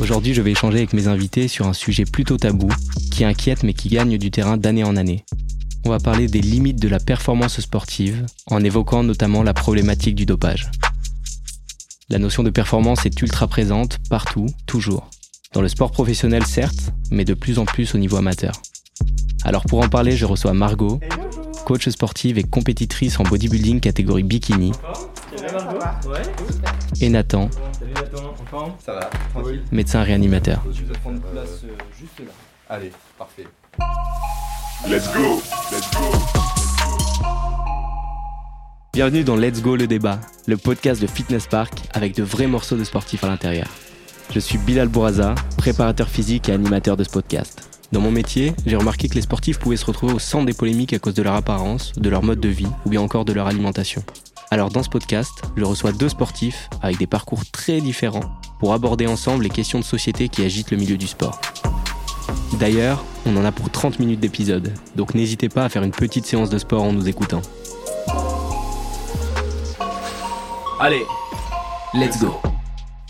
Aujourd'hui, je vais échanger avec mes invités sur un sujet plutôt tabou, qui inquiète mais qui gagne du terrain d'année en année. On va parler des limites de la performance sportive, en évoquant notamment la problématique du dopage. La notion de performance est ultra présente partout, toujours. Dans le sport professionnel certes, mais de plus en plus au niveau amateur. Alors pour en parler, je reçois Margot, coach sportive et compétitrice en bodybuilding catégorie bikini. Et Nathan, Ça va, tranquille. médecin réanimateur. Je vais prendre place euh, juste là. Allez, parfait. Let's go Let's go Bienvenue dans Let's Go le débat, le podcast de Fitness Park avec de vrais morceaux de sportifs à l'intérieur. Je suis Bilal Bouraza, préparateur physique et animateur de ce podcast. Dans mon métier, j'ai remarqué que les sportifs pouvaient se retrouver au centre des polémiques à cause de leur apparence, de leur mode de vie ou bien encore de leur alimentation. Alors dans ce podcast, je reçois deux sportifs avec des parcours très différents pour aborder ensemble les questions de société qui agitent le milieu du sport. D'ailleurs, on en a pour 30 minutes d'épisode, donc n'hésitez pas à faire une petite séance de sport en nous écoutant. Allez, let's go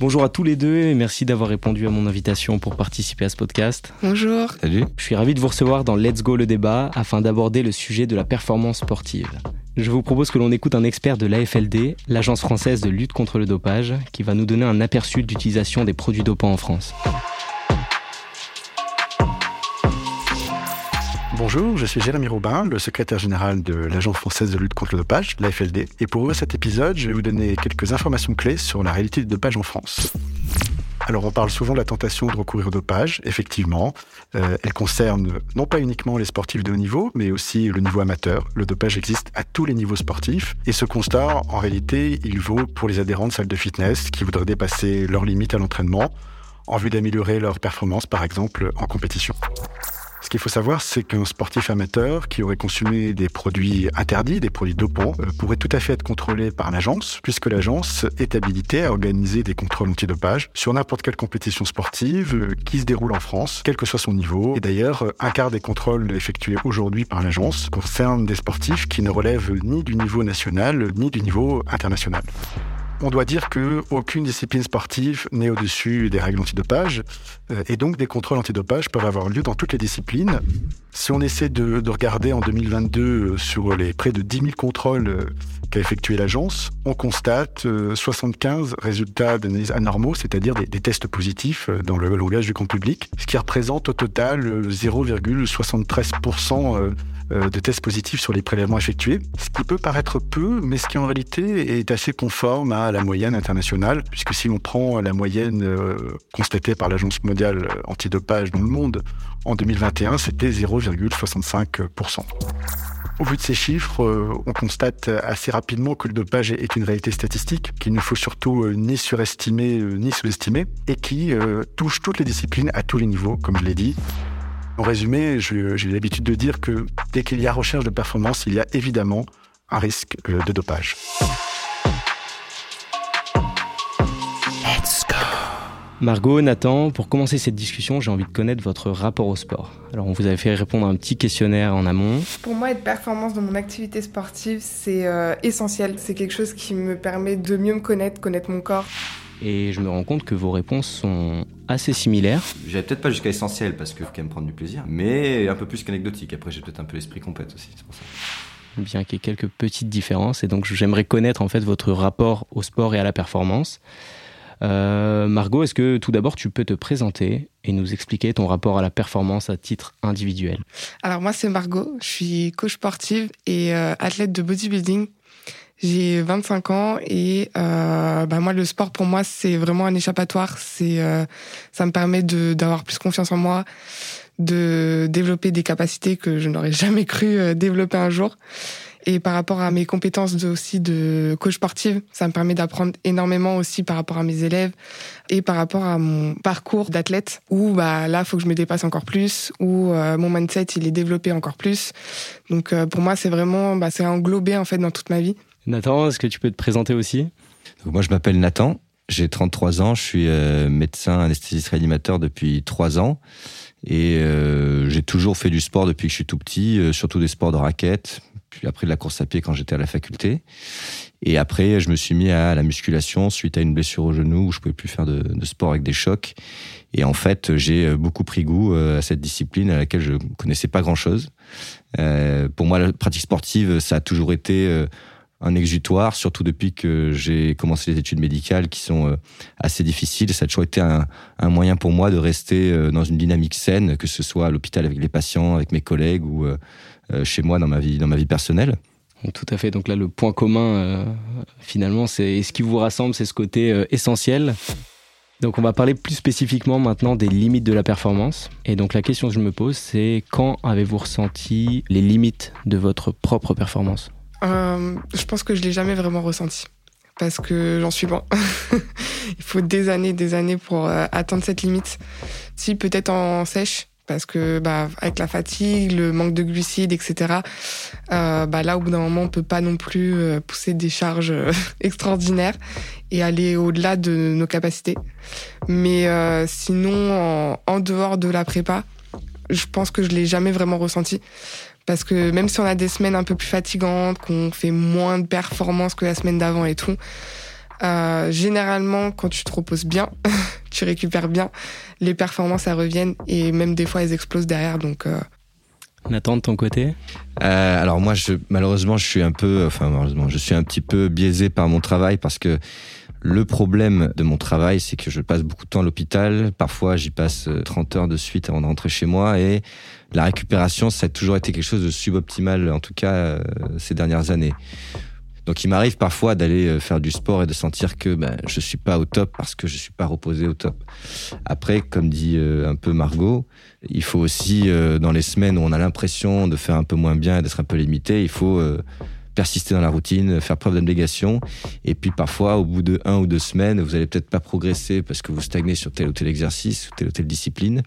Bonjour à tous les deux et merci d'avoir répondu à mon invitation pour participer à ce podcast. Bonjour. Salut. Je suis ravi de vous recevoir dans Let's Go le débat afin d'aborder le sujet de la performance sportive. Je vous propose que l'on écoute un expert de l'AFLD, l'agence française de lutte contre le dopage, qui va nous donner un aperçu de l'utilisation des produits dopants en France. Bonjour, je suis Jérémy Robin, le secrétaire général de l'Agence française de lutte contre le dopage, l'AFLD. Et pour ouvrir cet épisode, je vais vous donner quelques informations clés sur la réalité du dopage en France. Alors on parle souvent de la tentation de recourir au dopage, effectivement. Euh, elle concerne non pas uniquement les sportifs de haut niveau, mais aussi le niveau amateur. Le dopage existe à tous les niveaux sportifs. Et ce constat, en réalité, il vaut pour les adhérents de salles de fitness qui voudraient dépasser leurs limites à l'entraînement en vue d'améliorer leur performance, par exemple, en compétition. Ce qu'il faut savoir, c'est qu'un sportif amateur qui aurait consommé des produits interdits, des produits dopants, euh, pourrait tout à fait être contrôlé par l'agence, puisque l'agence est habilitée à organiser des contrôles antidopage sur n'importe quelle compétition sportive euh, qui se déroule en France, quel que soit son niveau. Et d'ailleurs, euh, un quart des contrôles effectués aujourd'hui par l'agence concernent des sportifs qui ne relèvent ni du niveau national, ni du niveau international. On doit dire que aucune discipline sportive n'est au-dessus des règles antidopage, euh, et donc des contrôles antidopage peuvent avoir lieu dans toutes les disciplines. Si on essaie de, de regarder en 2022 euh, sur les près de 10 000 contrôles euh, qu'a effectué l'agence, on constate euh, 75 résultats d'analyse anormaux, c'est-à-dire des, des tests positifs dans le langage du grand public, ce qui représente au total euh, 0,73% euh, euh, de tests positifs sur les prélèvements effectués, ce qui peut paraître peu, mais ce qui en réalité est assez conforme à la moyenne internationale, puisque si l'on prend la moyenne euh, constatée par l'Agence mondiale antidopage dans le monde, en 2021, c'était 0,65%. Au vu de ces chiffres, euh, on constate assez rapidement que le dopage est une réalité statistique qu'il ne faut surtout euh, ni surestimer euh, ni sous-estimer et qui euh, touche toutes les disciplines à tous les niveaux, comme je l'ai dit. En résumé, j'ai l'habitude de dire que dès qu'il y a recherche de performance, il y a évidemment un risque euh, de dopage. Margot, Nathan, pour commencer cette discussion, j'ai envie de connaître votre rapport au sport. Alors, on vous avait fait répondre à un petit questionnaire en amont. Pour moi, être performance dans mon activité sportive, c'est euh, essentiel. C'est quelque chose qui me permet de mieux me connaître, connaître mon corps. Et je me rends compte que vos réponses sont assez similaires. J'irai peut-être pas jusqu'à essentiel parce que faut quand même prendre du plaisir, mais un peu plus qu'anecdotique. Après, j'ai peut-être un peu l'esprit compète aussi, c'est pour ça. bien qu'il y ait quelques petites différences. Et donc, j'aimerais connaître en fait votre rapport au sport et à la performance. Euh, Margot, est-ce que tout d'abord tu peux te présenter et nous expliquer ton rapport à la performance à titre individuel? Alors moi, c'est Margot. Je suis coach sportive et euh, athlète de bodybuilding. J'ai 25 ans et euh, bah moi, le sport pour moi, c'est vraiment un échappatoire. C'est, ça me permet d'avoir plus confiance en moi, de développer des capacités que je n'aurais jamais cru développer un jour. Et par rapport à mes compétences de, aussi de coach sportive, ça me permet d'apprendre énormément aussi par rapport à mes élèves et par rapport à mon parcours d'athlète où bah là faut que je me dépasse encore plus où euh, mon mindset il est développé encore plus. Donc euh, pour moi c'est vraiment bah, c'est englobé en fait dans toute ma vie. Nathan, est-ce que tu peux te présenter aussi? Donc, moi, je m'appelle Nathan, j'ai 33 ans, je suis euh, médecin anesthésiste réanimateur depuis 3 ans et euh, j'ai toujours fait du sport depuis que je suis tout petit, euh, surtout des sports de raquettes, puis après de la course à pied quand j'étais à la faculté. Et après, je me suis mis à la musculation suite à une blessure au genou où je pouvais plus faire de, sport avec des chocs. Et en fait, j'ai beaucoup pris goût euh, à cette discipline à laquelle je connaissais pas grand-chose. Euh, pour moi, la pratique sportive, ça a toujours été euh, un exutoire, surtout depuis que j'ai commencé les études médicales qui sont euh, assez difficiles. Ça a toujours été un, un moyen pour moi de rester euh, dans une dynamique saine, que ce soit à l'hôpital avec les patients, avec mes collègues ou euh, euh, chez moi dans ma vie, dans ma vie personnelle. Tout à fait. Donc là, le point commun, euh, finalement, c'est ce qui vous rassemble, c'est ce côté euh, essentiel. Donc on va parler plus spécifiquement maintenant des limites de la performance. Et donc la question que je me pose, c'est quand avez-vous ressenti les limites de votre propre performance? Euh, je pense que je l'ai jamais vraiment ressenti parce que j'en suis loin. Il faut des années, des années pour euh, atteindre cette limite. Si peut-être en sèche, parce que bah avec la fatigue, le manque de glucides, etc. euh, bah là au bout d'un moment on peut pas non plus euh, pousser des charges euh, extraordinaires et aller au-delà de nos capacités. Mais sinon en, dehors de la prépa, je pense que je l'ai jamais vraiment ressenti. Parce que même si on a des semaines un peu plus fatigantes, qu'on fait moins de performances que la semaine d'avant et tout, généralement, quand tu te reposes bien, tu récupères bien, les performances, elles reviennent et même des fois, elles explosent derrière. Donc, euh, Nathan, de ton côté? Euh, alors moi, je, malheureusement, je suis un peu, enfin malheureusement, je suis un petit peu biaisé par mon travail parce que le problème de mon travail, c'est que je passe beaucoup de temps à l'hôpital. Parfois, j'y passe euh, 30 heures de suite avant de rentrer chez moi et la récupération, ça a toujours été quelque chose de suboptimal, en tout cas euh, ces dernières années. Donc, il m'arrive parfois d'aller euh, faire du sport et de sentir que ben, je suis pas au top parce que je suis pas reposé au top. Après, comme dit euh, un peu Margot, il faut aussi, euh, dans les semaines où on a l'impression de faire un peu moins bien et d'être un peu limité, il faut persister dans la routine, faire preuve d'abnégation. Et puis parfois, au bout de un ou deux semaines, vous allez peut-être pas progresser parce que vous stagnez sur tel ou tel exercice, ou telle ou telle discipline.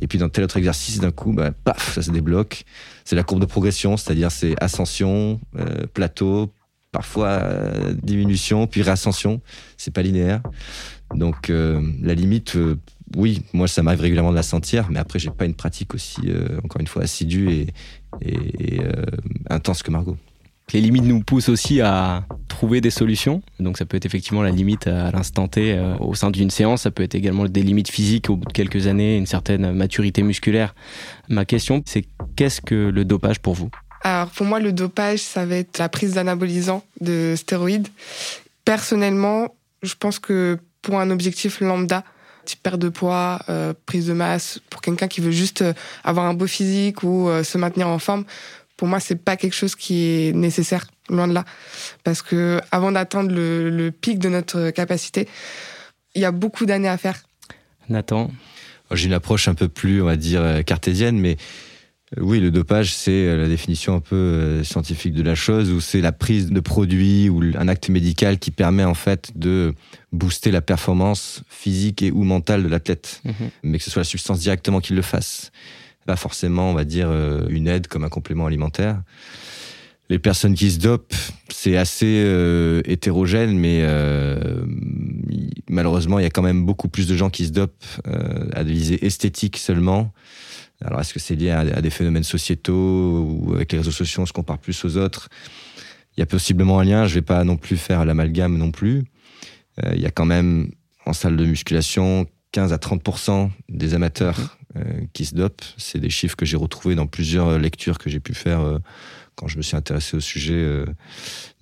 Et puis dans tel autre exercice, d'un coup, bah, paf, ça se débloque. C'est la courbe de progression, c'est-à-dire c'est ascension, euh, plateau, parfois euh, diminution, puis réascension. C'est pas linéaire. Donc euh, la limite, euh, oui, moi ça m'arrive régulièrement de la sentir, mais après j'ai pas une pratique aussi, encore une fois, assidue et, intense que Margot. Les limites nous poussent aussi à trouver des solutions. Donc ça peut être effectivement la limite à l'instant T au sein d'une séance. Ça peut être également des limites physiques au bout de quelques années, une certaine maturité musculaire. Ma question, c'est qu'est-ce que le dopage pour vous? Alors pour moi, le dopage, ça va être la prise d'anabolisants, de stéroïdes. Personnellement, je pense que pour un objectif lambda, type perte de poids, euh, prise de masse, pour quelqu'un qui veut juste euh, avoir un beau physique ou euh, se maintenir en forme, pour moi, c'est pas quelque chose qui est nécessaire, loin de là. Parce que avant d'atteindre le, le pic de notre capacité, il y a beaucoup d'années à faire. Nathan? J'ai une approche un peu plus, on va dire, cartésienne, mais euh, oui, le dopage, c'est euh, la définition un peu euh, scientifique de la chose, où c'est la prise de produits ou un acte médical qui permet en fait de booster la performance physique et ou mentale de l'athlète, Mhm. mais que ce soit la substance directement qui le fasse. Pas forcément, on va dire, euh, une aide comme un complément alimentaire. Les personnes qui se dopent, c'est assez euh, hétérogène, mais euh, malheureusement, il y a quand même beaucoup plus de gens qui se dopent euh, à des visées esthétiques seulement. Alors, est-ce que c'est lié à, des phénomènes sociétaux ou avec les réseaux sociaux, on se compare plus aux autres? Il y a possiblement un lien. Je vais pas non plus faire l'amalgame non plus. Il y a quand même en salle de musculation 15 à 30% des amateurs qui se dopent. C'est des chiffres que j'ai retrouvés dans plusieurs lectures que j'ai pu faire quand je me suis intéressé au sujet euh,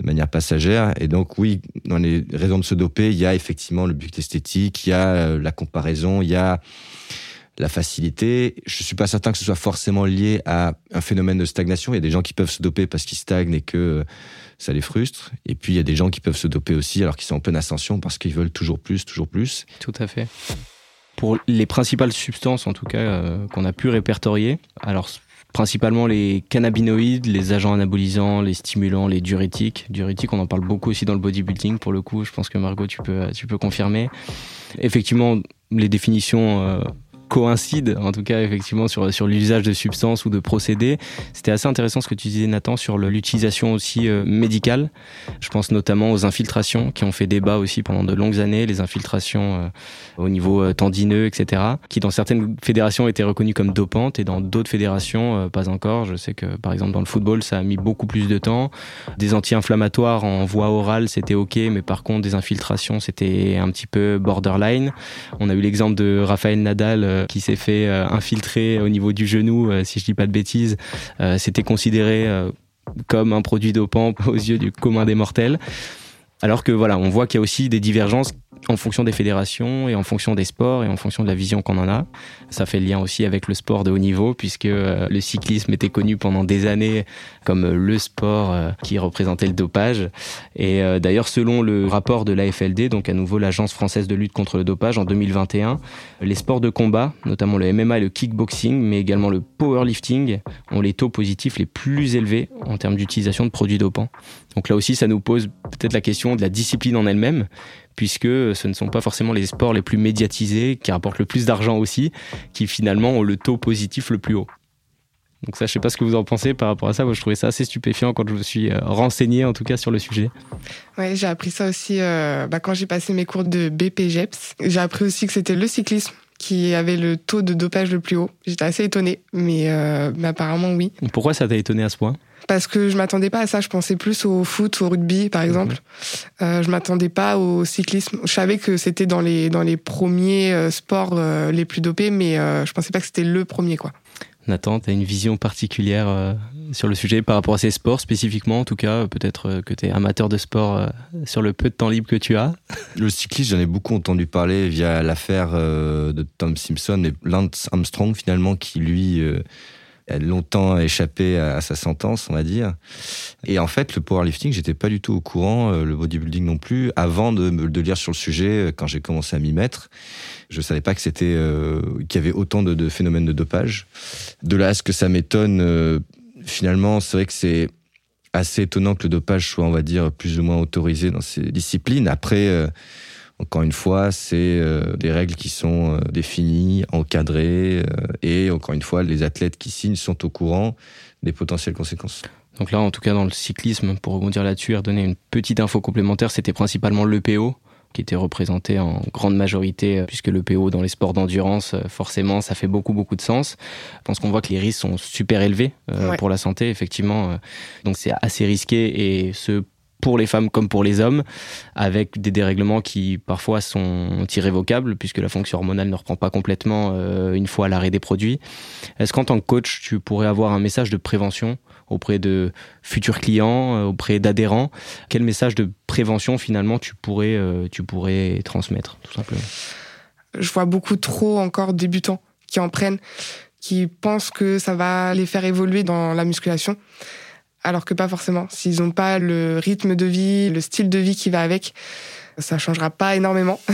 de manière passagère. Et donc oui, dans les raisons de se doper, il y a effectivement le but esthétique, il y a euh, la comparaison, il y a la facilité. Je suis pas certain que ce soit forcément lié à un phénomène de stagnation. Il y a des gens qui peuvent se doper parce qu'ils stagnent et que euh, ça les frustre. Et puis il y a des gens qui peuvent se doper aussi alors qu'ils sont en pleine ascension parce qu'ils veulent toujours plus, toujours plus. Tout à fait. Pour les principales substances, en tout cas, qu'on a pu répertorier, alors principalement les cannabinoïdes, les agents anabolisants, les stimulants, les diurétiques. Diurétiques, on en parle beaucoup aussi dans le bodybuilding, pour le coup. Je pense que Margot, tu peux, tu peux confirmer. Effectivement, les définitions coïncident, en tout cas effectivement sur, sur l'usage de substances ou de procédés. C'était assez intéressant ce que tu disais Nathan sur l'utilisation aussi euh, médicale. Je pense notamment aux infiltrations qui ont fait débat aussi pendant de longues années, les infiltrations euh, au niveau euh, tendineux, etc., qui dans certaines fédérations étaient reconnues comme dopantes et dans d'autres fédérations pas encore. Je sais que par exemple dans le football ça a mis beaucoup plus de temps. Des anti-inflammatoires en voie orale c'était ok, mais par contre des infiltrations c'était un petit peu borderline. On a eu l'exemple de Raphaël Nadal qui s'est fait euh, infiltrer au niveau du genou, euh, si je dis pas de bêtises, euh, c'était considéré comme un produit dopant aux yeux du commun des mortels. Alors que voilà, on voit qu'il y a aussi des divergences en fonction des fédérations et en fonction des sports et en fonction de la vision qu'on en a. Ça fait le lien aussi avec le sport de haut niveau puisque euh, le cyclisme était connu pendant des années comme le sport euh, qui représentait le dopage. Et euh, d'ailleurs, selon le rapport de l'AFLD, donc à nouveau l'Agence française de lutte contre le dopage en 2021, les sports de combat, notamment le MMA et le kickboxing, mais également le powerlifting, ont les taux positifs les plus élevés en termes d'utilisation de produits dopants. Donc là aussi, ça nous pose peut-être la question de la discipline en elle-même, puisque ce ne sont pas forcément les sports les plus médiatisés, qui rapportent le plus d'argent aussi, qui finalement ont le taux positif le plus haut. Donc ça, je sais pas ce que vous en pensez par rapport à ça. Moi, je trouvais ça assez stupéfiant quand je me suis euh, renseigné, en tout cas, sur le sujet. Ouais, j'ai appris ça aussi euh, bah, quand j'ai passé mes cours de BPGEPS. J'ai appris aussi que c'était le cyclisme qui avait le taux de dopage le plus haut. J'étais assez étonnée, mais, euh, mais apparemment oui. Pourquoi ça t'a étonné à ce point? Parce que je m'attendais pas à ça. Je pensais plus au foot, au rugby, par exemple. Mhm. Euh, je m'attendais pas au cyclisme. Je savais que c'était dans les dans les premiers euh, sports euh, les plus dopés, mais je pensais pas que c'était le premier, quoi. Nathan, tu as une vision particulière euh, sur le sujet par rapport à ces sports spécifiquement, en tout cas, peut-être que tu es amateur de sport sur le peu de temps libre que tu as? Le cyclisme, j'en ai beaucoup entendu parler via l'affaire de Tom Simpson et Lance Armstrong finalement qui lui longtemps échappé à, sa sentence, on va dire. Et en fait, le powerlifting, j'étais pas du tout au courant, euh, le bodybuilding non plus, avant de, de lire sur le sujet euh, quand j'ai commencé à m'y mettre. Je savais pas que c'était euh, qu'il y avait autant de, phénomènes de dopage. De là à ce que ça m'étonne, finalement, c'est vrai que c'est assez étonnant que le dopage soit, on va dire, plus ou moins autorisé dans ces disciplines. Après encore une fois, c'est euh, des règles qui sont euh, définies, encadrées, euh, et encore une fois, les athlètes qui signent sont au courant des potentielles conséquences. Donc là, en tout cas, dans le cyclisme, pour rebondir là-dessus et redonner une petite info complémentaire, c'était principalement l'EPO qui était représenté en grande majorité, puisque l'EPO dans les sports d'endurance, forcément, ça fait beaucoup, beaucoup de sens. Je pense qu'on voit que les risques sont super élevés pour la santé, effectivement. Donc c'est assez risqué et ce pour les femmes comme pour les hommes, avec des dérèglements qui parfois sont irrévocables, puisque la fonction hormonale ne reprend pas complètement euh, une fois l'arrêt des produits. Est-ce qu'en tant que coach, tu pourrais avoir un message de prévention auprès de futurs clients, euh, auprès d'adhérents? Quel message de prévention finalement tu pourrais, euh, tu pourrais transmettre, tout simplement? Je vois beaucoup trop encore débutants qui en prennent, qui pensent que ça va les faire évoluer dans la musculation alors que pas forcément. S'ils n'ont pas le rythme de vie, le style de vie qui va avec, ça changera pas énormément.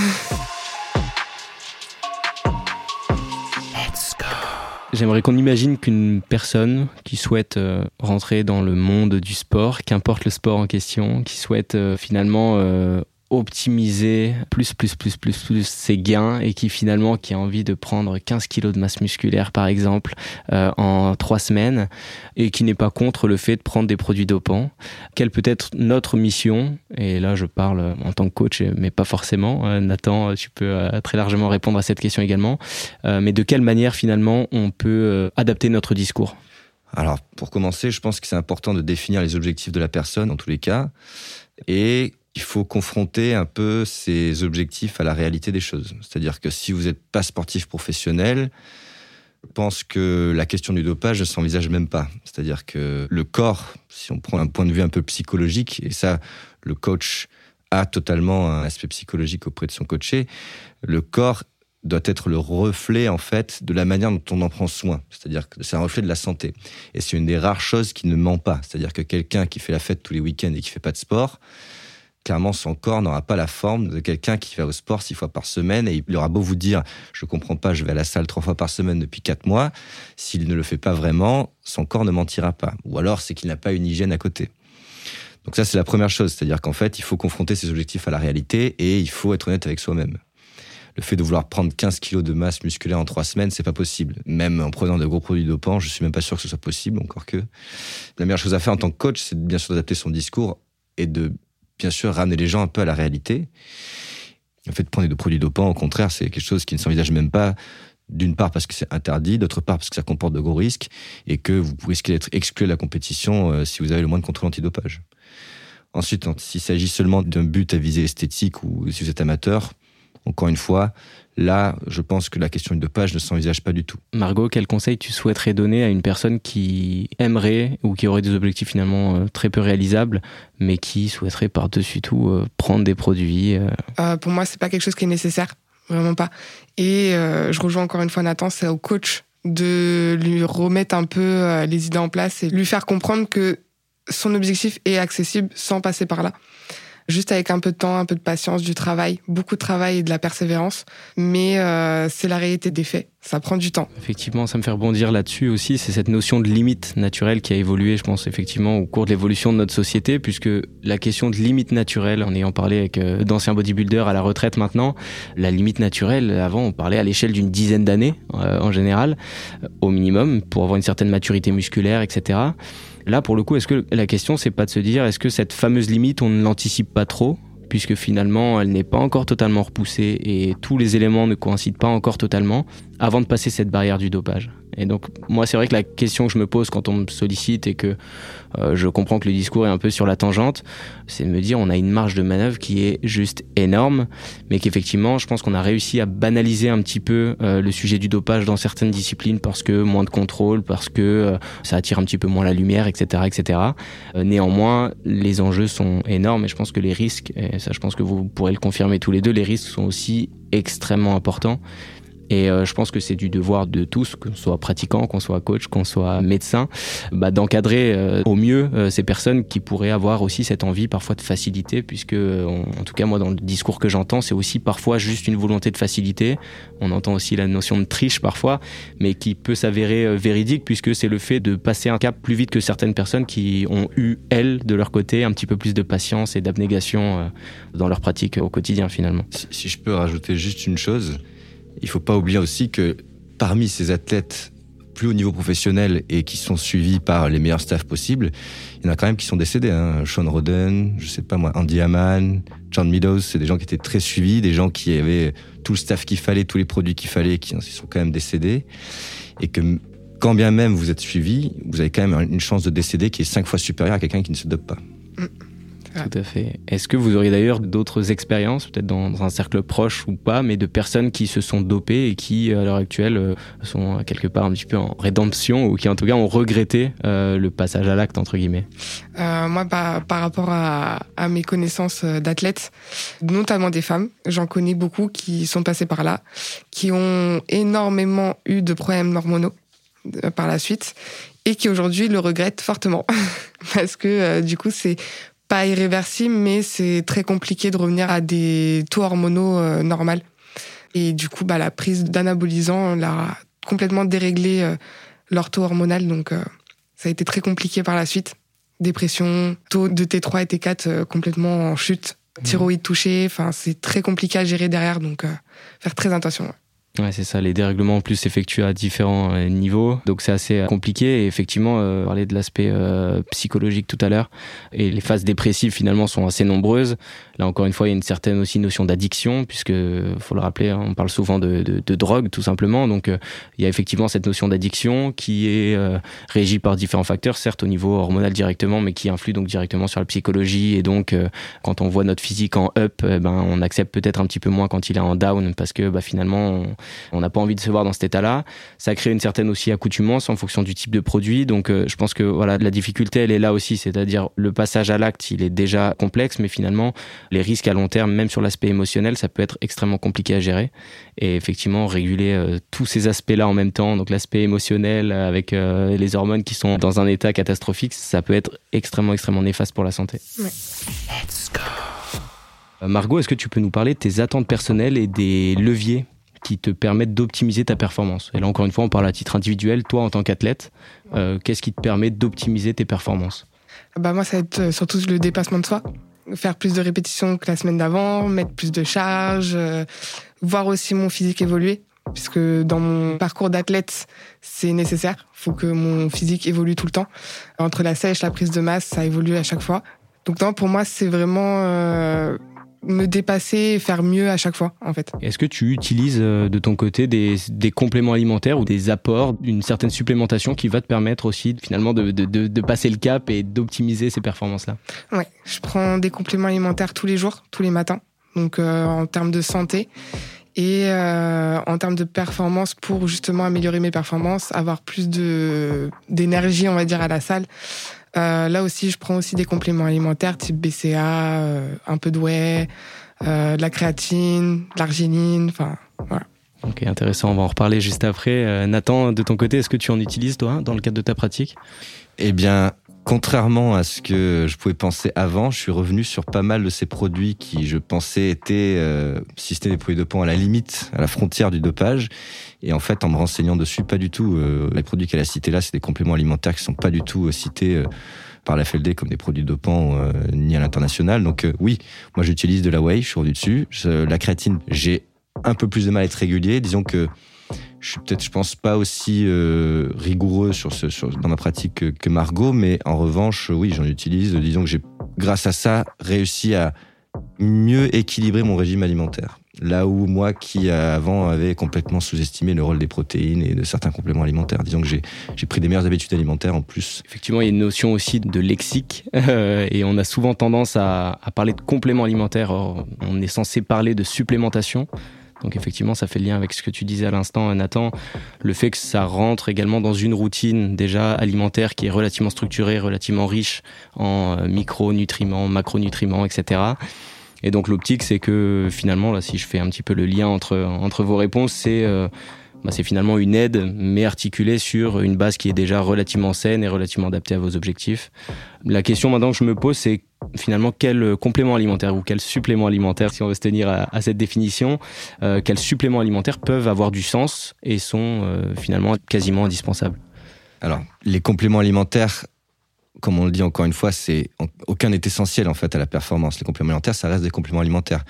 J'aimerais qu'on imagine qu'une personne qui souhaite euh, rentrer dans le monde du sport, qu'importe le sport en question, qui souhaite euh, finalement euh, optimiser plus, plus, plus, plus, plus ses gains et qui finalement qui a envie de prendre 15 kilos de masse musculaire par exemple euh, en trois semaines et qui n'est pas contre le fait de prendre des produits dopants. Quelle peut être notre mission? Et là je parle en tant que coach mais pas forcément. Euh, Nathan, tu peux euh, très largement répondre à cette question également. mais de quelle manière finalement on peut adapter notre discours? Alors, pour commencer, je pense que c'est important de définir les objectifs de la personne, dans tous les cas, et il faut confronter un peu ces objectifs à la réalité des choses. C'est-à-dire que si vous n'êtes pas sportif professionnel, je pense que la question du dopage ne s'envisage même pas. C'est-à-dire que le corps, si on prend un point de vue un peu psychologique, et ça, le coach a totalement un aspect psychologique auprès de son coaché, le corps doit être le reflet en fait de la manière dont on en prend soin. C'est-à-dire que c'est un reflet de la santé. Et c'est une des rares choses qui ne ment pas. C'est-à-dire que quelqu'un qui fait la fête tous les week-ends et qui fait pas de sport, clairement, son corps n'aura pas la forme de quelqu'un qui va au sport six fois par semaine et il aura beau vous dire, je comprends pas, je vais à la salle trois fois par semaine depuis quatre mois. S'il ne le fait pas vraiment, son corps ne mentira pas. Ou alors, c'est qu'il n'a pas une hygiène à côté. Donc ça, c'est la première chose. C'est-à-dire qu'en fait, il faut confronter ses objectifs à la réalité et il faut être honnête avec soi-même. le fait de vouloir prendre 15 kilos de masse musculaire en trois semaines, c'est pas possible. Même en prenant de gros produits dopants, je suis même pas sûr que ce soit possible, encore que. La meilleure chose à faire en tant que coach, c'est bien sûr d'adapter son discours et de, bien sûr, ramener les gens un peu à la réalité. Le fait prendre des produits dopants, au contraire, c'est quelque chose qui ne s'envisage même pas. D'une part parce que c'est interdit, d'autre part parce que ça comporte de gros risques et que vous risquez d'être exclu de la compétition euh, si vous avez le moins de contrôle antidopage. Ensuite, s'il s'agit seulement d'un but à viser esthétique ou si vous êtes amateur, encore une fois, là, je pense que la question du dopage ne s'envisage pas du tout. Margot, quel conseil tu souhaiterais donner à une personne qui aimerait ou qui aurait des objectifs finalement euh, très peu réalisables, mais qui souhaiterait par-dessus tout euh, prendre des produits euh, Pour moi, c'est pas quelque chose qui est nécessaire, vraiment pas. Et je rejoins encore une fois Nathan, c'est au coach de lui remettre un peu les idées en place et lui faire comprendre que son objectif est accessible sans passer par là juste avec un peu de temps, un peu de patience, du travail, beaucoup de travail et de la persévérance. Mais euh, c'est la réalité des faits. Ça prend du temps. Effectivement, ça me fait rebondir là-dessus aussi. C'est cette notion de limite naturelle qui a évolué, je pense, effectivement, au cours de l'évolution de notre société, puisque la question de limite naturelle, en ayant parlé avec euh, d'anciens bodybuilders à la retraite maintenant, la limite naturelle, avant, on parlait à l'échelle d'une dizaine d'années, euh, en général, au minimum, pour avoir une certaine maturité musculaire, etc. Là, pour le coup, est-ce que la question, c'est pas de se dire, est-ce que cette fameuse limite, on ne l'anticipe pas trop puisque finalement elle n'est pas encore totalement repoussée et tous les éléments ne coïncident pas encore totalement avant de passer cette barrière du dopage? Et donc moi c'est vrai que la question que je me pose quand on me sollicite et que euh, je comprends que le discours est un peu sur la tangente, c'est de me dire on a une marge de manœuvre qui est juste énorme, mais qu'effectivement je pense qu'on a réussi à banaliser un petit peu euh, le sujet du dopage dans certaines disciplines parce que moins de contrôle, parce que euh, ça attire un petit peu moins la lumière, etc., etc. néanmoins les enjeux sont énormes et je pense que les risques, et ça je pense que vous pourrez le confirmer tous les deux, les risques sont aussi extrêmement importants et euh, je pense que c'est du devoir de tous, qu'on soit pratiquant, qu'on soit coach, qu'on soit médecin, bah, d'encadrer euh, au mieux euh, ces personnes qui pourraient avoir aussi cette envie parfois de facilité, puisque en tout cas moi dans le discours que j'entends, c'est aussi parfois juste une volonté de facilité. On entend aussi la notion de triche parfois, mais qui peut s'avérer véridique puisque c'est le fait de passer un cap plus vite que certaines personnes qui ont eu elles de leur côté un petit peu plus de patience et d'abnégation dans leur pratique au quotidien finalement. Si, si je peux rajouter juste une chose il faut pas oublier aussi que parmi ces athlètes plus haut niveau professionnel et qui sont suivis par les meilleurs staffs possibles, il y en a quand même qui sont décédés. Hein. Sean Roden, je sais pas moi, Andy Haman, John Meadows, c'est des gens qui étaient très suivis, des gens qui avaient tout le staff qu'il fallait, tous les produits qu'il fallait, qui sont quand même décédés. Et que quand bien même vous êtes suivi, vous avez quand même une chance de décéder qui est cinq fois supérieure à quelqu'un qui ne se dope pas. Mm. Tout à fait. Est-ce que vous auriez d'ailleurs d'autres expériences, peut-être dans, un cercle proche ou pas, mais de personnes qui se sont dopées et qui, à l'heure actuelle, euh, sont quelque part un petit peu en rédemption ou qui, en tout cas, ont regretté euh, le passage à l'acte, entre guillemets? Euh, Moi, par, rapport à mes connaissances d'athlètes, notamment des femmes, j'en connais beaucoup qui sont passées par là, qui ont énormément eu de problèmes hormonaux par la suite et qui aujourd'hui le regrettent fortement parce que du coup c'est pas irréversible, mais c'est très compliqué de revenir à des taux hormonaux euh, normaux. Et du coup, bah, la prise d'anabolisants l'a complètement déréglé euh, leur taux hormonal, donc euh, ça a été très compliqué par la suite. Dépression, taux de T3 et T4 complètement en chute, mmh. thyroïde touchée, enfin c'est très compliqué à gérer derrière, donc faire très attention. Ouais, c'est ça. Les dérèglements en plus s'effectuent à différents euh, niveaux, donc c'est assez euh, compliqué. Et effectivement, euh, parler de l'aspect euh, psychologique tout à l'heure, et les phases dépressives finalement sont assez nombreuses. Là encore une fois, il y a une certaine aussi notion d'addiction, puisque faut le rappeler, hein, on parle souvent de, de, drogue tout simplement. Donc il y a effectivement cette notion d'addiction qui est régie par différents facteurs, certes au niveau hormonal directement, mais qui influe donc directement sur la psychologie. Et donc quand on voit notre physique en up, eh ben on accepte peut-être un petit peu moins quand il est en down, parce que bah, finalement on n'a pas envie de se voir dans cet état-là. Ça crée une certaine aussi accoutumance en fonction du type de produit. Donc, euh, je pense que voilà, la difficulté, elle est là aussi. C'est-à-dire, le passage à l'acte, il est déjà complexe, mais finalement, les risques à long terme, même sur l'aspect émotionnel, ça peut être extrêmement compliqué à gérer. Et effectivement, réguler euh, tous ces aspects-là en même temps, donc l'aspect émotionnel euh, avec les hormones qui sont dans un état catastrophique, ça peut être extrêmement, extrêmement néfaste pour la santé. Let's go. Margot, est-ce que tu peux nous parler de tes attentes personnelles et des leviers qui te permettent d'optimiser ta performance. Et là, encore une fois, on parle à titre individuel. Toi, en tant qu'athlète, euh, qu'est-ce qui te permet d'optimiser tes performances? Bah Moi, ça va être euh, surtout le dépassement de soi. Faire plus de répétitions que la semaine d'avant, mettre plus de charges, euh, voir aussi mon physique évoluer, puisque dans mon parcours d'athlète, c'est nécessaire. Il faut que mon physique évolue tout le temps. Entre la sèche, la prise de masse, ça évolue à chaque fois. Donc pour moi, c'est vraiment me dépasser et faire mieux à chaque fois, en fait. Est-ce que tu utilises euh, de ton côté des, des compléments alimentaires ou des apports, une certaine supplémentation qui va te permettre aussi finalement de, de, de, de passer le cap et d'optimiser ces performances-là? Ouais, je prends des compléments alimentaires tous les jours, tous les matins. Donc euh, en termes de santé et euh, en termes de performance pour justement améliorer mes performances, avoir plus d'énergie, on va dire, à la salle. Euh, là aussi, je prends aussi des compléments alimentaires type BCA, euh, un peu de whey, euh, de la créatine, de l'arginine, enfin voilà. Ok, intéressant, on va en reparler juste après. Euh, Nathan, de ton côté, est-ce que tu en utilises toi dans le cadre de ta pratique? Eh bien, contrairement à ce que je pouvais penser avant, je suis revenu sur pas mal de ces produits qui, je pensais, étaient, euh, si c'était des produits dopants, à la limite, à la frontière du dopage. Et en fait, en me renseignant dessus, pas du tout. Euh, les produits qu'elle a cités là, c'est des compléments alimentaires qui sont pas du tout euh, cités euh, par la FLD comme des produits dopants ni à l'international. Donc oui, moi j'utilise de la whey, je suis revenu dessus. La créatine, j'ai un peu plus de mal à être régulier. Disons que je suis peut-être, pense, pas aussi rigoureux dans ma pratique que, que Margot, mais en revanche, oui, j'en utilise. Disons que j'ai, grâce à ça, réussi à mieux équilibrer mon régime alimentaire. Là où moi, qui euh, avant avait complètement sous-estimé le rôle des protéines et de certains compléments alimentaires, disons que j'ai, pris des meilleures habitudes alimentaires en plus. Effectivement, il y a une notion aussi de lexique euh, et on a souvent tendance à, parler de compléments alimentaires. Or, on est censé parler de supplémentation. Donc effectivement, ça fait lien avec ce que tu disais à l'instant, Nathan, le fait que ça rentre également dans une routine déjà alimentaire qui est relativement structurée, relativement riche en euh, micronutriments, macronutriments, etc. Et donc l'optique, c'est que finalement, là, si je fais un petit peu le lien entre entre vos réponses, c'est euh, bah, c'est finalement une aide, mais articulée sur une base qui est déjà relativement saine et relativement adaptée à vos objectifs. La question maintenant que je me pose, c'est finalement quel complément alimentaire ou quel supplément alimentaire, si on veut se tenir à, à cette définition, euh, quels suppléments alimentaires peuvent avoir du sens et sont euh, finalement quasiment indispensables? Alors, les compléments alimentaires, comme on le dit encore une fois, c'est aucun n'est essentiel en fait à la performance. Les compléments alimentaires, ça reste des compléments alimentaires.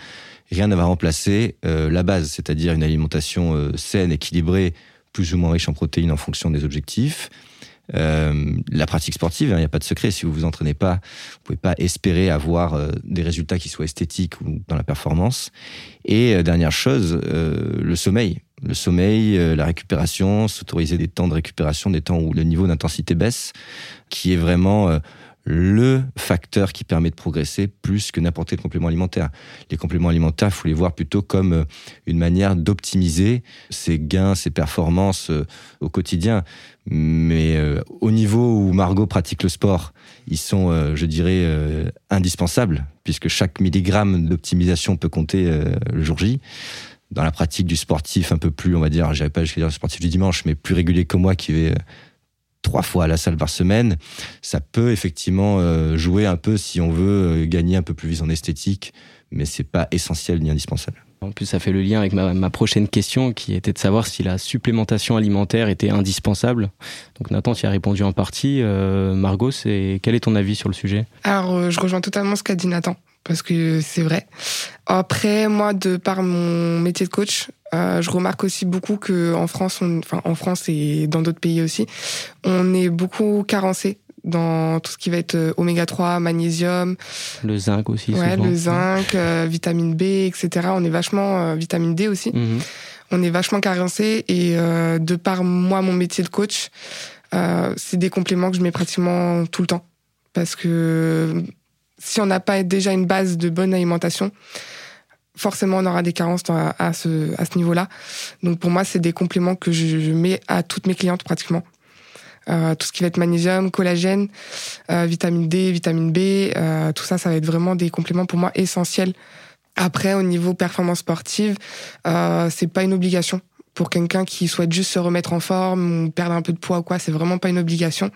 Rien ne va remplacer euh, la base, c'est-à-dire une alimentation euh, saine, équilibrée, plus ou moins riche en protéines en fonction des objectifs. Euh, la pratique sportive, il n'y a pas de secret. Si vous vous entraînez pas, vous pouvez pas espérer avoir des résultats qui soient esthétiques ou dans la performance. Et dernière chose, le sommeil. Le sommeil, euh, la récupération, s'autoriser des temps de récupération, des temps où le niveau d'intensité baisse, qui est vraiment euh, le facteur qui permet de progresser plus que n'importe quel complément alimentaire. Les compléments alimentaires, faut les voir plutôt comme euh, une manière d'optimiser ses gains, ses performances au quotidien. Mais au niveau où Margot pratique le sport, ils sont, je dirais, indispensables, puisque chaque milligramme d'optimisation peut compter le jour J. Dans la pratique du sportif un peu plus, on va dire, j'avais pas jusqu'à dire sportif du dimanche, mais plus régulier que moi, qui vais euh, trois fois à la salle par semaine, ça peut effectivement euh, jouer un peu si on veut euh, gagner un peu plus vite en esthétique, mais c'est pas essentiel ni indispensable. En plus, ça fait le lien avec ma, ma prochaine question qui était de savoir si la supplémentation alimentaire était indispensable. Donc Nathan, tu y as répondu en partie. Euh, Margot, c'est quel est ton avis sur le sujet? Alors, euh, je rejoins totalement ce qu'a dit Nathan, parce que c'est vrai. Après, moi, de par mon métier de coach, euh, je remarque aussi beaucoup que en France, on, enfin en France et dans d'autres pays aussi, on est beaucoup carencé dans tout ce qui va être euh, oméga 3, magnésium, Le zinc aussi. ouais, souvent. le zinc, euh, vitamine B, etc. On est vachement euh, vitamine D aussi. Mhm. On est vachement carencé et de par moi mon métier de coach, c'est des compléments que je mets pratiquement tout le temps parce que si on n'a pas déjà une base de bonne alimentation, forcément on aura des carences à, ce niveau-là. Donc pour moi c'est des compléments que je, mets à toutes mes clientes pratiquement. Euh, tout ce qui va être magnésium, collagène, euh, vitamine D, vitamine B, euh, tout ça, ça va être vraiment des compléments pour moi essentiels. Après, au niveau performance sportive, c'est pas une obligation pour quelqu'un qui souhaite juste se remettre en forme ou perdre un peu de poids ou quoi. C'est vraiment pas une obligation.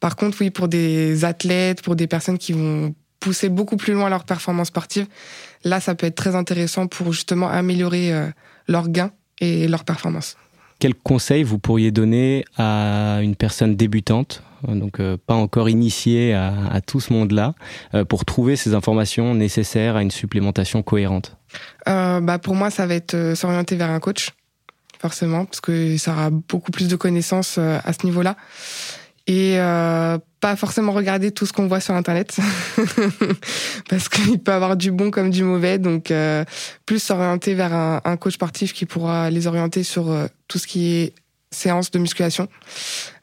Par contre, oui, pour des athlètes, pour des personnes qui vont pousser beaucoup plus loin leur performance sportive, là, ça peut être très intéressant pour justement améliorer euh, leurs gains et leur performance. Quel conseil vous pourriez donner à une personne débutante donc euh, pas encore initié à, à tout ce monde-là, euh, pour trouver ces informations nécessaires à une supplémentation cohérente? Euh, bah, pour moi, ça va être euh, s'orienter vers un coach, forcément, parce que ça aura beaucoup plus de connaissances euh, à ce niveau-là. Et euh, pas forcément regarder tout ce qu'on voit sur Internet, parce qu'il peut avoir du bon comme du mauvais. Donc, euh, plus s'orienter vers un, coach sportif qui pourra les orienter sur euh, tout ce qui est séance de musculation,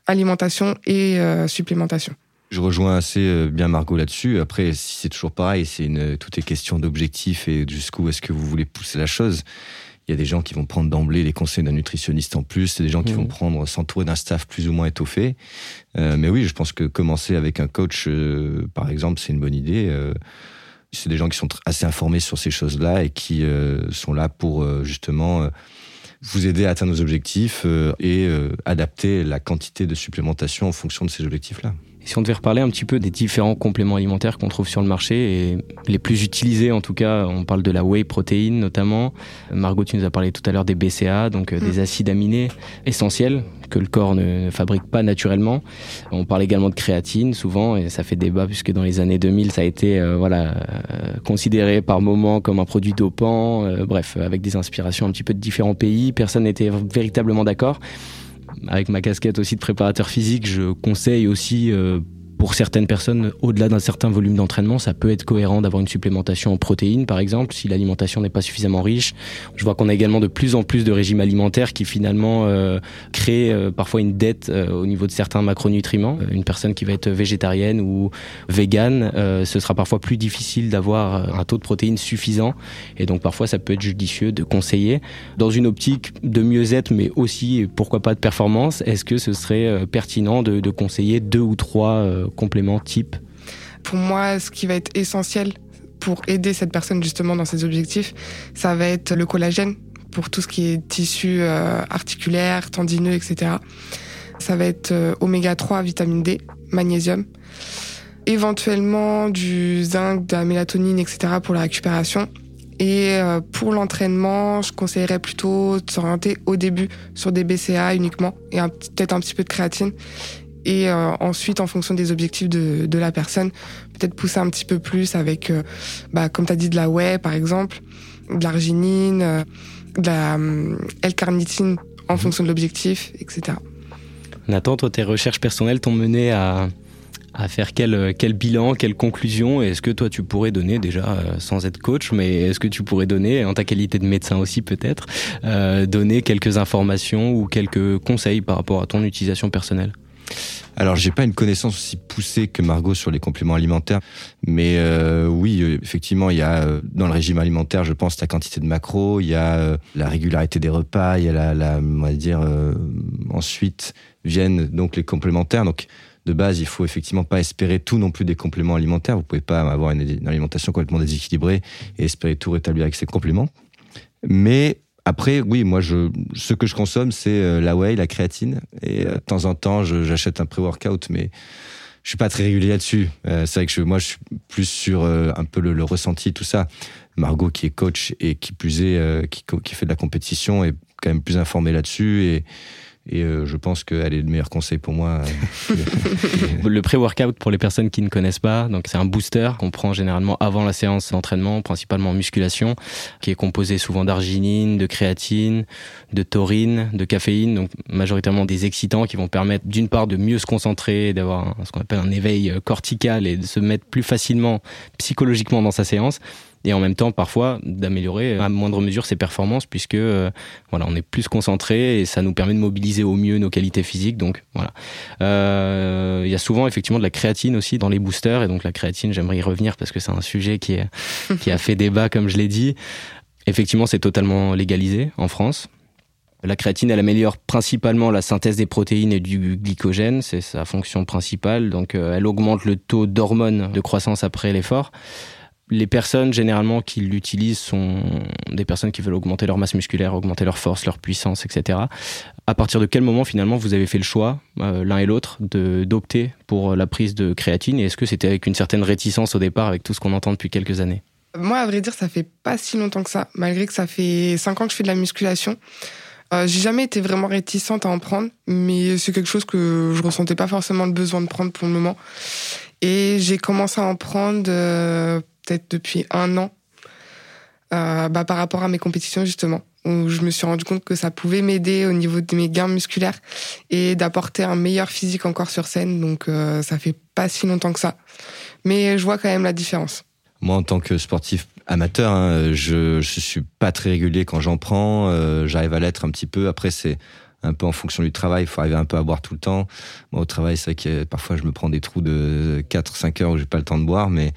alimentation et euh, supplémentation. Je rejoins assez bien Margot là-dessus. Après, c'est toujours pareil, c'est une, tout est question d'objectif et jusqu'où est-ce que vous voulez pousser la chose. Il y a des gens qui vont prendre d'emblée les conseils d'un nutritionniste en plus, c'est des gens qui Mhm. vont prendre s'entourer d'un staff plus ou moins étoffé. Euh, mais oui, je pense que commencer avec un coach, euh, par exemple, c'est une bonne idée. Euh, c'est des gens qui sont assez informés sur ces choses-là et qui sont là pour justement vous aider à atteindre vos objectifs et adapter la quantité de supplémentation en fonction de ces objectifs-là. Si on devait reparler un petit peu des différents compléments alimentaires qu'on trouve sur le marché et les plus utilisés en tout cas, on parle de la whey protéine notamment. Margot, tu nous as parlé tout à l'heure des BCA, donc euh, des acides aminés essentiels que le corps ne fabrique pas naturellement. On parle également de créatine souvent et ça fait débat puisque dans les années 2000 ça a été euh, voilà euh, considéré par moments comme un produit dopant. Euh, bref, avec des inspirations un petit peu de différents pays, personne n'était véritablement d'accord avec ma casquette aussi de préparateur physique, je conseille aussi euh, pour certaines personnes, au-delà d'un certain volume d'entraînement, ça peut être cohérent d'avoir une supplémentation en protéines, par exemple, si l'alimentation n'est pas suffisamment riche. Je vois qu'on a également de plus en plus de régimes alimentaires qui finalement euh, créent euh, parfois une dette euh, au niveau de certains macronutriments. Euh, Une personne qui va être végétarienne ou végane, euh, ce sera parfois plus difficile d'avoir euh, un taux de protéines suffisant. Et donc parfois, ça peut être judicieux de conseiller dans une optique de mieux-être, mais aussi, pourquoi pas, de performance, est-ce que ce serait pertinent de, de conseiller deux ou trois compléments type Pour moi, ce qui va être essentiel pour aider cette personne justement dans ses objectifs, ça va être le collagène pour tout ce qui est tissu euh, articulaire, tendineux, etc. Ça va être euh, oméga 3, vitamine D, magnésium, éventuellement du zinc, de la mélatonine, etc. pour la récupération. Et euh, pour l'entraînement, je conseillerais plutôt de s'orienter au début sur des BCA uniquement et peut-être un petit peu de créatine. Et euh, ensuite, en fonction des objectifs de, de la personne, peut-être pousser un petit peu plus avec, euh, bah, comme tu as dit, de la whey par exemple, de l'arginine, euh, de la hum, L-carnitine en fonction de l'objectif, etc. Nathan, toi, tes recherches personnelles t'ont mené à, à faire quel, quel bilan, quelle conclusion? Est-ce que toi, tu pourrais donner, déjà, euh, sans être coach, mais est-ce que tu pourrais donner, en ta qualité de médecin aussi peut-être, euh, donner quelques informations ou quelques conseils par rapport à ton utilisation personnelle? Alors, j'ai pas une connaissance aussi poussée que Margot sur les compléments alimentaires, mais euh, oui, euh, effectivement, il y a euh, dans le régime alimentaire, je pense, la quantité de macros, il y a la régularité des repas, il y a la, on va dire, ensuite viennent donc les complémentaires. Donc, de base, il faut effectivement pas espérer tout non plus des compléments alimentaires. Vous pouvez pas avoir une, une alimentation complètement déséquilibrée et espérer tout rétablir avec ces compléments. Mais après, oui, moi, je, ce que je consomme, c'est euh, la whey, la créatine. Et euh, de temps en temps, j'achète un pré-workout, mais je suis pas très régulier là-dessus. Euh, c'est vrai que je, moi, je suis plus sur euh, un peu le, le ressenti, tout ça. Margot, qui est coach et qui plus est, euh, qui, qui fait de la compétition, est quand même plus informée là-dessus. Et, et euh, je pense qu'elle est le meilleur conseil pour moi. euh, Le pré-workout, pour les personnes qui ne connaissent pas, donc c'est un booster qu'on prend généralement avant la séance d'entraînement, principalement en musculation, qui est composé souvent d'arginine, de créatine, de taurine, de caféine, donc majoritairement des excitants qui vont permettre d'une part de mieux se concentrer, d'avoir ce qu'on appelle un éveil euh, cortical et de se mettre plus facilement psychologiquement dans sa séance. Et en même temps, parfois, d'améliorer à moindre mesure ses performances, puisque euh, voilà, on est plus concentré et ça nous permet de mobiliser au mieux nos qualités physiques. Donc voilà. Euh, Il y a souvent effectivement de la créatine aussi dans les boosters et donc la créatine, j'aimerais y revenir parce que c'est un sujet qui, est, qui a fait débat comme je l'ai dit. Effectivement, c'est totalement légalisé en France. La créatine, elle améliore principalement la synthèse des protéines et du glycogène, c'est sa fonction principale. Donc, euh, elle augmente le taux d'hormones de croissance après l'effort. Les personnes généralement qui l'utilisent sont des personnes qui veulent augmenter leur masse musculaire, augmenter leur force, leur puissance, etc. À partir de quel moment finalement vous avez fait le choix, euh, l'un et l'autre, d'opter pour la prise de créatine? Et est-ce que c'était avec une certaine réticence au départ, avec tout ce qu'on entend depuis quelques années? Moi, à vrai dire, ça fait pas si longtemps que ça, malgré que ça fait 5 ans que je fais de la musculation. Euh, j'ai jamais été vraiment réticente à en prendre, mais c'est quelque chose que je ressentais pas forcément le besoin de prendre pour le moment. Et j'ai commencé à en prendre euh, peut-être depuis un an, euh, bah, par rapport à mes compétitions justement, où je me suis rendu compte que ça pouvait m'aider au niveau de mes gains musculaires et d'apporter un meilleur physique encore sur scène. Donc euh, ça fait pas si longtemps que ça, mais je vois quand même la différence. Moi, en tant que sportif amateur, hein, je, je suis pas très régulier quand j'en prends. euh, J'arrive à l'être un petit peu. Après, c'est un peu en fonction du travail. Il faut arriver un peu à boire tout le temps. Moi, au travail, c'est vrai que parfois, je me prends des trous de 4-5 heures où j'ai pas le temps de boire. Mais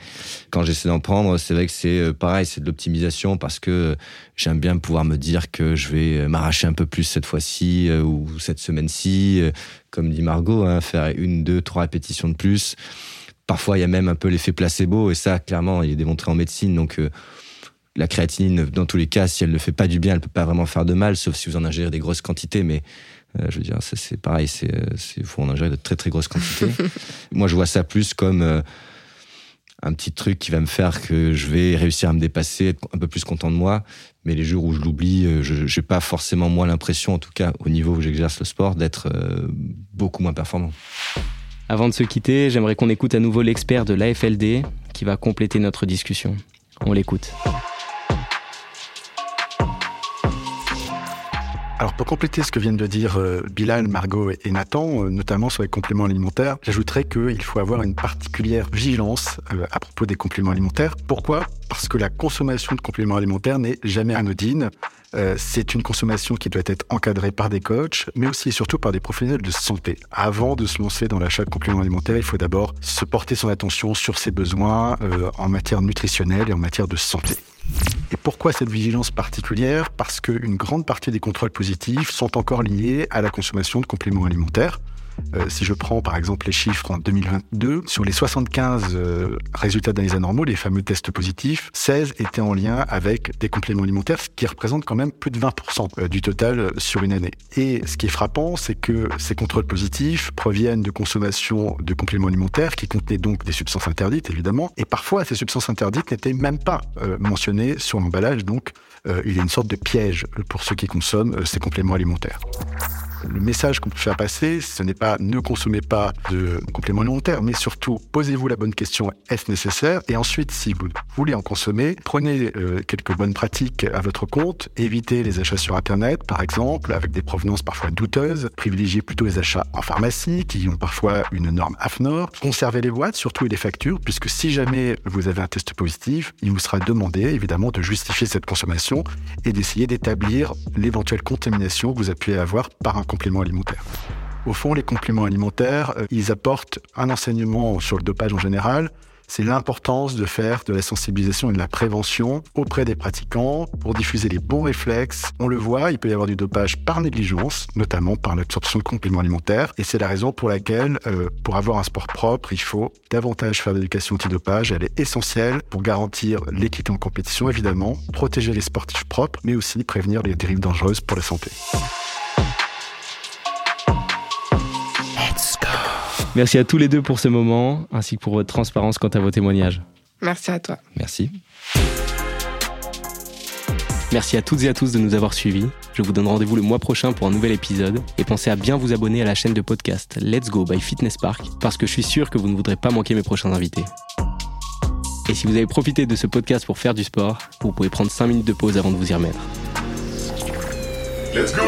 quand j'essaie d'en prendre, c'est vrai que c'est euh, pareil, c'est de l'optimisation parce que j'aime bien pouvoir me dire que je vais m'arracher un peu plus cette fois-ci euh, ou cette semaine-ci. Euh, Comme dit Margot, hein, faire une, deux, trois répétitions de plus. Parfois, il y a même un peu l'effet placebo, et ça, clairement, il est démontré en médecine. Donc, la créatinine, dans tous les cas, si elle ne fait pas du bien, elle peut pas vraiment faire de mal, sauf si vous en ingérez des grosses quantités. Mais euh, je veux dire, c'est pareil, c'est, euh, c'est, faut en ingérer de très très grosses quantités. Moi, je vois ça plus comme euh, un petit truc qui va me faire que je vais réussir à me dépasser, être un peu plus content de moi. Mais les jours où je l'oublie, euh, je n'ai pas forcément moi l'impression, en tout cas au niveau où j'exerce le sport, d'être euh, beaucoup moins performant. Avant de se quitter, j'aimerais qu'on écoute à nouveau l'expert de l'AFLD qui va compléter notre discussion. On l'écoute. Alors pour compléter ce que viennent de dire euh, Bilal, Margot et Nathan, euh, notamment sur les compléments alimentaires, j'ajouterais qu'il faut avoir une particulière vigilance euh, à propos des compléments alimentaires. Pourquoi? Parce que la consommation de compléments alimentaires n'est jamais anodine. C'est une consommation qui doit être encadrée par des coachs, mais aussi et surtout par des professionnels de santé. Avant de se lancer dans l'achat de compléments alimentaires, il faut d'abord se porter son attention sur ses besoins en matière nutritionnelle et en matière de santé. Et pourquoi cette vigilance particulière? Parce qu'une grande partie des contrôles positifs sont encore liés à la consommation de compléments alimentaires. Euh, si je prends par exemple les chiffres en 2022, sur les 75 euh, résultats d'analyse anormaux, les fameux tests positifs, 16 étaient en lien avec des compléments alimentaires, ce qui représente quand même plus de 20% euh, du total sur une année. Et ce qui est frappant, c'est que ces contrôles positifs proviennent de consommation de compléments alimentaires qui contenaient donc des substances interdites, évidemment, et parfois ces substances interdites n'étaient même pas mentionnées sur l'emballage, donc il y a une sorte de piège pour ceux qui consomment ces compléments alimentaires. Le message qu'on peut faire passer, ce n'est pas ne consommez pas de compléments alimentaires, mais surtout posez-vous la bonne question est-ce nécessaire? Et ensuite, si vous voulez en consommer, prenez euh, quelques bonnes pratiques à votre compte, évitez les achats sur Internet, par exemple, avec des provenances parfois douteuses, privilégiez plutôt les achats en pharmacie, qui ont parfois une norme AFNOR, conservez les boîtes, surtout et les factures, puisque si jamais vous avez un test positif, il vous sera demandé évidemment de justifier cette consommation et d'essayer d'établir l'éventuelle contamination que vous appuyez avoir par un complément alimentaire. Au fond, les compléments alimentaires, euh, ils apportent un enseignement sur le dopage en général. C'est l'importance de faire de la sensibilisation et de la prévention auprès des pratiquants pour diffuser les bons réflexes. On le voit, il peut y avoir du dopage par négligence, notamment par l'absorption de compléments alimentaires. Et c'est la raison pour laquelle, euh, pour avoir un sport propre, il faut davantage faire d'éducation antidopage. Elle est essentielle pour garantir l'équité en compétition, évidemment, protéger les sportifs propres, mais aussi prévenir les dérives dangereuses pour la santé. Merci à tous les deux pour ce moment, ainsi que pour votre transparence quant à vos témoignages. Merci à toi. Merci. Merci à toutes et à tous de nous avoir suivis. Je vous donne rendez-vous le mois prochain pour un nouvel épisode. Et pensez à bien vous abonner à la chaîne de podcast Let's Go by Fitness Park, parce que je suis sûr que vous ne voudrez pas manquer mes prochains invités. Et si vous avez profité de ce podcast pour faire du sport, vous pouvez prendre 5 minutes de pause avant de vous y remettre. Let's go